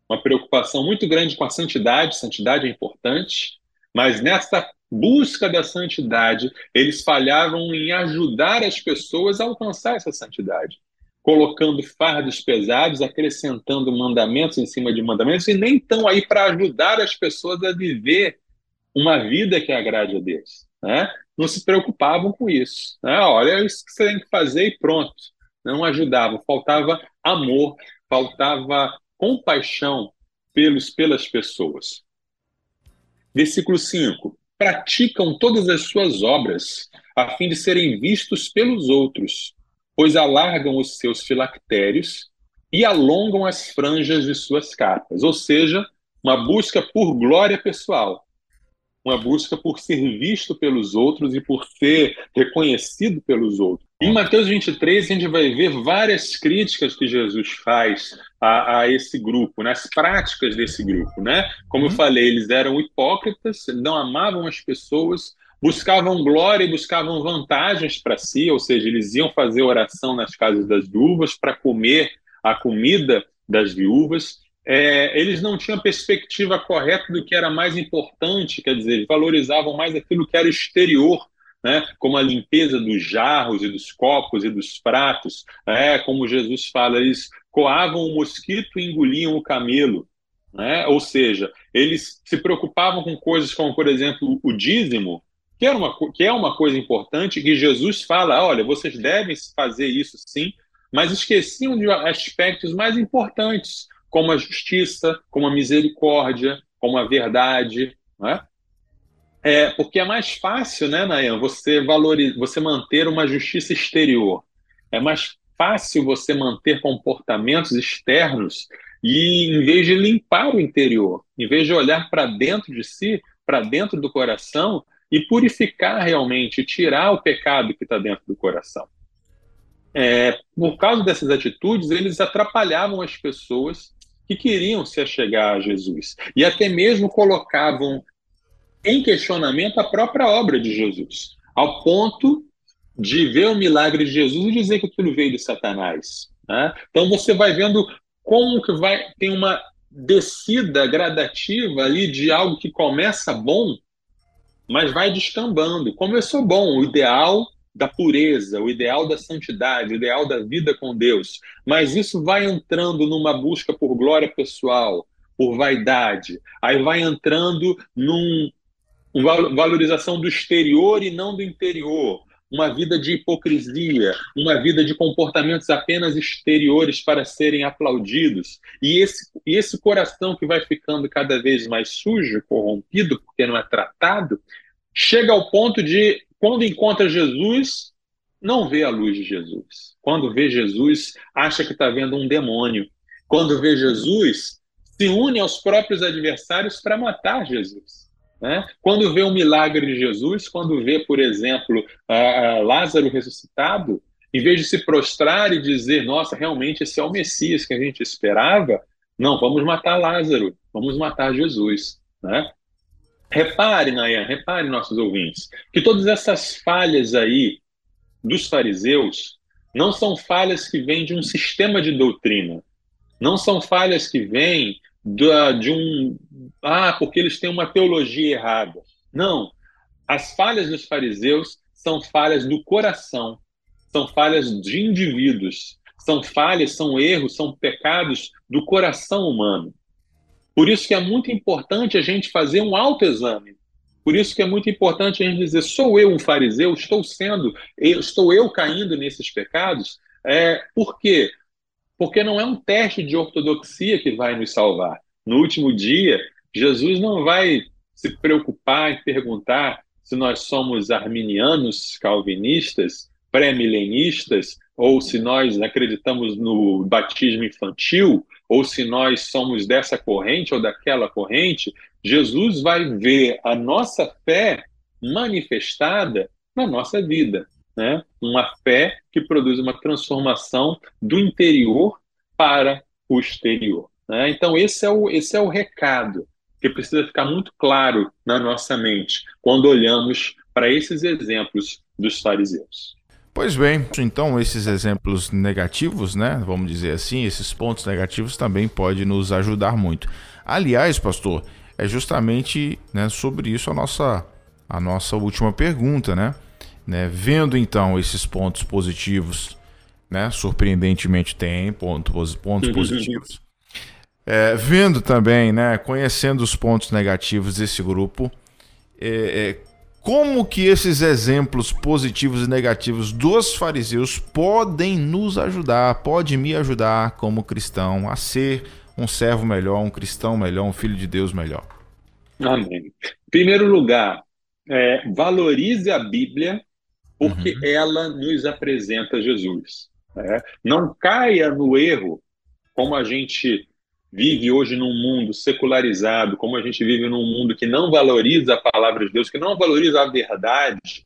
Uma preocupação muito grande com a santidade, santidade é importante, mas nessa busca da santidade, eles falhavam em ajudar as pessoas a alcançar essa santidade colocando fardos pesados, acrescentando mandamentos em cima de mandamentos, e nem estão aí para ajudar as pessoas a viver uma vida que agrade a Deus. Né? Não se preocupavam com isso. Né? Olha, é isso que você tem que fazer e pronto. Não ajudavam, faltava amor, faltava compaixão pelos, pelas pessoas. Versículo 5: Praticam todas as suas obras, a fim de serem vistos pelos outros pois alargam os seus filactérios e alongam as franjas de suas capas, ou seja, uma busca por glória pessoal, uma busca por ser visto pelos outros e por ser reconhecido pelos outros. Em Mateus 23, a gente vai ver várias críticas que Jesus faz a, a esse grupo, nas né? práticas desse grupo. Né? Como eu uhum. falei, eles eram hipócritas, não amavam as pessoas, buscavam glória e buscavam vantagens para si, ou seja, eles iam fazer oração nas casas das viúvas para comer a comida das viúvas. É, eles não tinham perspectiva correta do que era mais importante, quer dizer, eles valorizavam mais aquilo que era exterior, né, como a limpeza dos jarros e dos copos e dos pratos, é, como Jesus fala, eles coavam o mosquito e engoliam o camelo. Né? Ou seja, eles se preocupavam com coisas como, por exemplo, o dízimo, que é uma, que é uma coisa importante, que Jesus fala: olha, vocês devem fazer isso sim, mas esqueciam de aspectos mais importantes, como a justiça, como a misericórdia, como a verdade. Né? É, porque é mais fácil, né, Nayan, você, valoriza, você manter uma justiça exterior. É mais fácil você manter comportamentos externos e em vez de limpar o interior, em vez de olhar para dentro de si, para dentro do coração e purificar realmente, tirar o pecado que está dentro do coração. É, por causa dessas atitudes, eles atrapalhavam as pessoas que queriam se achegar a Jesus e até mesmo colocavam em questionamento a própria obra de Jesus, ao ponto de ver o milagre de Jesus e dizer que aquilo veio de Satanás. Né? Então você vai vendo como que vai tem uma descida gradativa ali de algo que começa bom, mas vai descambando. Começou bom, o ideal da pureza, o ideal da santidade, o ideal da vida com Deus, mas isso vai entrando numa busca por glória pessoal, por vaidade, aí vai entrando num uma valorização do exterior e não do interior, uma vida de hipocrisia, uma vida de comportamentos apenas exteriores para serem aplaudidos. E esse, e esse coração que vai ficando cada vez mais sujo, corrompido, porque não é tratado, chega ao ponto de, quando encontra Jesus, não vê a luz de Jesus. Quando vê Jesus, acha que está vendo um demônio. Quando vê Jesus, se une aos próprios adversários para matar Jesus. Né? Quando vê um milagre de Jesus, quando vê, por exemplo, Lázaro ressuscitado, em vez de se prostrar e dizer, nossa, realmente esse é o Messias que a gente esperava, não, vamos matar Lázaro, vamos matar Jesus. Né? Repare, Nayan, repare, nossos ouvintes, que todas essas falhas aí dos fariseus não são falhas que vêm de um sistema de doutrina, não são falhas que vêm de um. Ah, porque eles têm uma teologia errada. Não. As falhas dos fariseus são falhas do coração, são falhas de indivíduos, são falhas, são erros, são pecados do coração humano. Por isso que é muito importante a gente fazer um autoexame. Por isso que é muito importante a gente dizer: sou eu um fariseu? Estou sendo, estou eu caindo nesses pecados? É, por quê? Porque não é um teste de ortodoxia que vai nos salvar. No último dia, Jesus não vai se preocupar em perguntar se nós somos arminianos, calvinistas, pré-milenistas, ou se nós acreditamos no batismo infantil, ou se nós somos dessa corrente ou daquela corrente. Jesus vai ver a nossa fé manifestada na nossa vida né? uma fé que produz uma transformação do interior para o exterior. Né? Então, esse é, o, esse é o recado que precisa ficar muito claro na nossa mente quando olhamos para esses exemplos dos fariseus. Pois bem, então esses exemplos negativos, né, vamos dizer assim, esses pontos negativos também podem nos ajudar muito. Aliás, pastor, é justamente né, sobre isso a nossa, a nossa última pergunta, né? Né? Vendo então esses pontos positivos, né? surpreendentemente tem pontos, pontos positivos. É, vendo também, né? conhecendo os pontos negativos desse grupo, é, é, como que esses exemplos positivos e negativos dos fariseus podem nos ajudar, pode me ajudar como cristão a ser um servo melhor, um cristão melhor, um filho de Deus melhor? Amém. Em primeiro lugar, é, valorize a Bíblia porque uhum. ela nos apresenta Jesus. Né? Não caia no erro, como a gente vive hoje num mundo secularizado, como a gente vive num mundo que não valoriza a palavra de Deus, que não valoriza a verdade.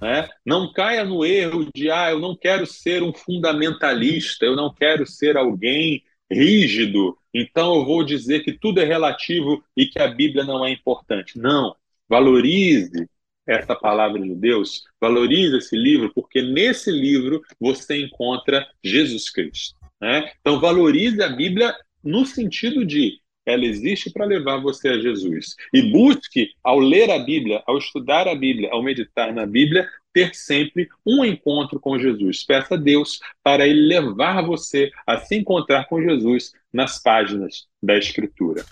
Né? Não caia no erro de, ah, eu não quero ser um fundamentalista, eu não quero ser alguém rígido, então eu vou dizer que tudo é relativo e que a Bíblia não é importante. Não. Valorize essa palavra de Deus, valorize esse livro, porque nesse livro você encontra Jesus Cristo. Né? Então, valorize a Bíblia no sentido de ela existe para levar você a Jesus. E busque, ao ler a Bíblia, ao estudar a Bíblia, ao meditar na Bíblia, ter sempre um encontro com Jesus. Peça a Deus para ele levar você a se encontrar com Jesus nas páginas da Escritura.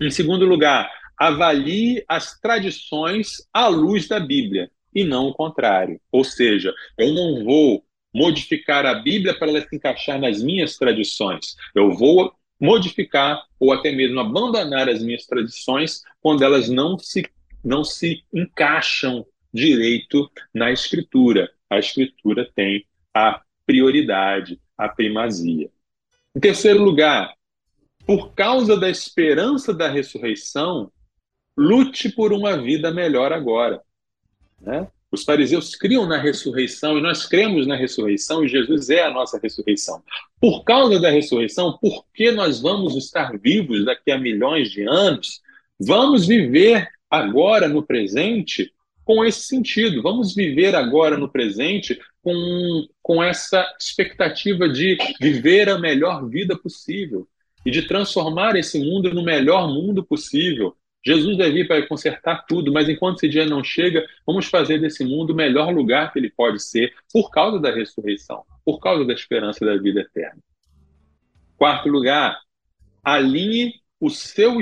Em segundo lugar, avalie as tradições à luz da Bíblia e não o contrário. Ou seja, eu não vou modificar a Bíblia para ela se encaixar nas minhas tradições. Eu vou modificar ou até mesmo abandonar as minhas tradições quando elas não se não se encaixam direito na escritura. A escritura tem a prioridade, a primazia. Em terceiro lugar, por causa da esperança da ressurreição, lute por uma vida melhor agora. Né? Os fariseus criam na ressurreição e nós cremos na ressurreição e Jesus é a nossa ressurreição. Por causa da ressurreição, porque nós vamos estar vivos daqui a milhões de anos, vamos viver agora no presente com esse sentido. Vamos viver agora no presente com, com essa expectativa de viver a melhor vida possível e de transformar esse mundo no melhor mundo possível. Jesus vai vir para consertar tudo, mas enquanto esse dia não chega, vamos fazer desse mundo o melhor lugar que ele pode ser, por causa da ressurreição, por causa da esperança da vida eterna. Quarto lugar, alinhe o seu,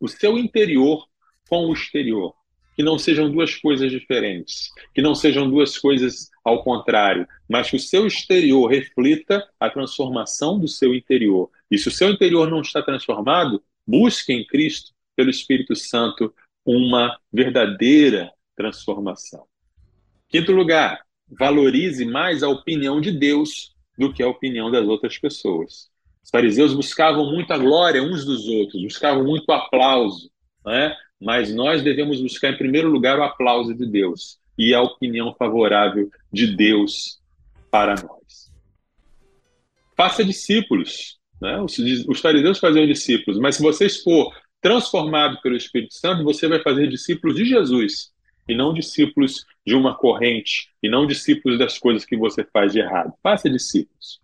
o seu interior com o exterior que não sejam duas coisas diferentes, que não sejam duas coisas ao contrário, mas que o seu exterior reflita a transformação do seu interior. E se o seu interior não está transformado, busque em Cristo, pelo Espírito Santo, uma verdadeira transformação. Quinto lugar, valorize mais a opinião de Deus do que a opinião das outras pessoas. Os fariseus buscavam muito a glória uns dos outros, buscavam muito o aplauso, né? mas nós devemos buscar em primeiro lugar o aplauso de Deus e a opinião favorável de Deus para nós. Faça discípulos. Né? Os, fariseus faziam discípulos, mas se vocês for transformado pelo Espírito Santo, você vai fazer discípulos de Jesus e não discípulos de uma corrente e não discípulos das coisas que você faz de errado. Faça discípulos,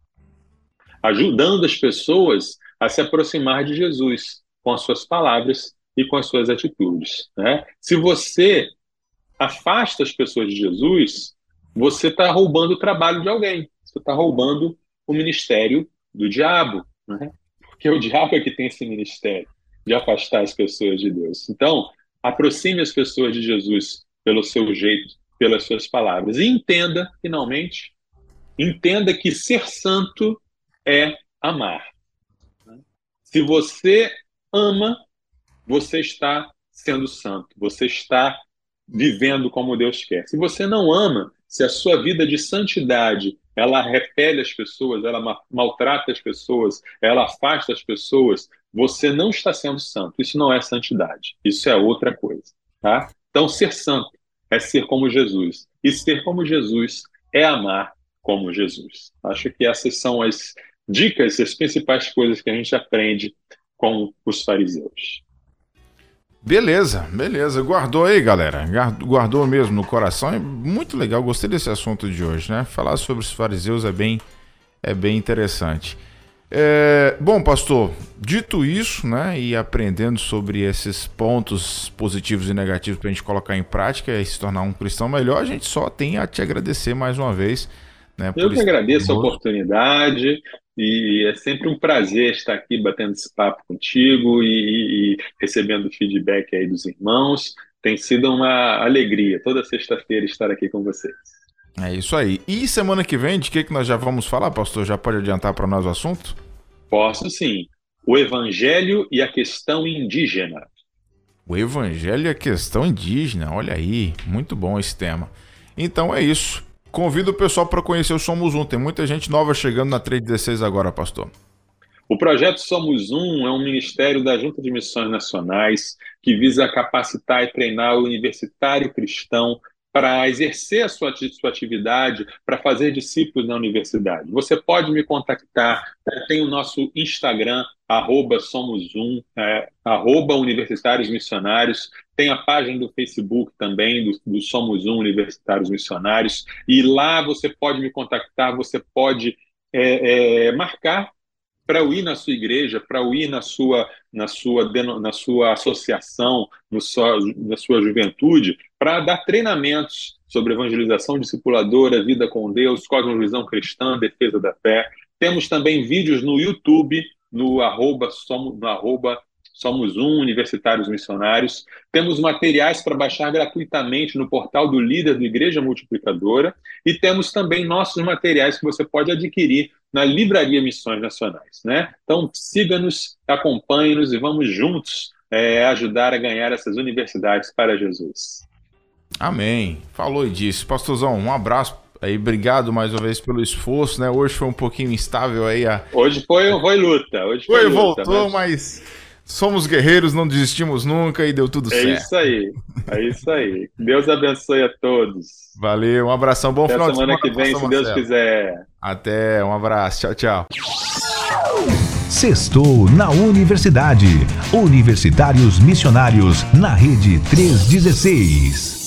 ajudando as pessoas a se aproximar de Jesus com as suas palavras e com as suas atitudes. Né? Se você afasta as pessoas de Jesus, você está roubando o trabalho de alguém, você está roubando o ministério do diabo, né? porque o diabo é que tem esse ministério de afastar as pessoas de Deus. Então, aproxime as pessoas de Jesus pelo seu jeito, pelas suas palavras. E entenda, finalmente, entenda que ser santo é amar. Se você ama, você está sendo santo, você está vivendo como Deus quer. Se você não ama, se a sua vida de santidade ela repele as pessoas, ela maltrata as pessoas, ela afasta as pessoas, você não está sendo santo. Isso não é santidade. Isso é outra coisa, tá? Então, ser santo é ser como Jesus. E ser como Jesus é amar como Jesus. Acho que essas são as dicas, as principais coisas que a gente aprende com os fariseus. Beleza, beleza. Guardou aí, galera. Guardou mesmo no coração. É muito legal. Gostei desse assunto de hoje, né? Falar sobre os fariseus é bem, é bem interessante. É, bom, pastor, dito isso, né, e aprendendo sobre esses pontos positivos e negativos para a gente colocar em prática e se tornar um cristão melhor, a gente só tem a te agradecer mais uma vez. Né, Eu que agradeço a oportunidade. E é sempre um prazer estar aqui batendo esse papo contigo e, e recebendo feedback aí dos irmãos. Tem sido uma alegria toda sexta-feira estar aqui com vocês. É isso aí. E semana que vem, de que, que nós já vamos falar, pastor? Já pode adiantar para nós o assunto? Posso sim. O Evangelho e a questão indígena. O Evangelho e a questão indígena, olha aí, muito bom esse tema. Então é isso. Convido o pessoal para conhecer o Somos Um. Tem muita gente nova chegando na 316 agora, pastor. O projeto Somos Um é um ministério da Junta de Missões Nacionais que visa capacitar e treinar o universitário cristão para exercer a sua, sua atividade, para fazer discípulos na universidade. Você pode me contactar, tem o nosso Instagram, arroba Somos Um, é, arroba Universitários Missionários, tem a página do Facebook também, do, do Somos Um Universitários Missionários, e lá você pode me contactar, você pode é, é, marcar para eu ir na sua igreja, para eu ir na sua, na sua, na sua associação, no sua, na sua juventude, para dar treinamentos sobre evangelização discipuladora, vida com Deus, cosmovisão cristã, defesa da fé. Temos também vídeos no YouTube, no arroba, somos, no arroba Somos um, Universitários Missionários. Temos materiais para baixar gratuitamente no portal do líder do Igreja Multiplicadora. E temos também nossos materiais que você pode adquirir na Livraria Missões Nacionais. Né? Então, siga-nos, acompanhe-nos e vamos juntos é, ajudar a ganhar essas universidades para Jesus. Amém. Falou e disse. Pastorzão, um abraço aí obrigado mais uma vez pelo esforço, né? Hoje foi um pouquinho instável aí a Hoje foi, foi luta, hoje foi, foi luta, voltou, mas... mas... somos guerreiros, não desistimos nunca e deu tudo É certo. isso aí, é isso aí. Deus abençoe a todos. Valeu, um abração, bom Até final de semana semana. que vem, se Deus Marcelo. quiser. Até, um abraço, tchau, tchau. Sextou na Universidade. Universitários Missionários na Rede 316.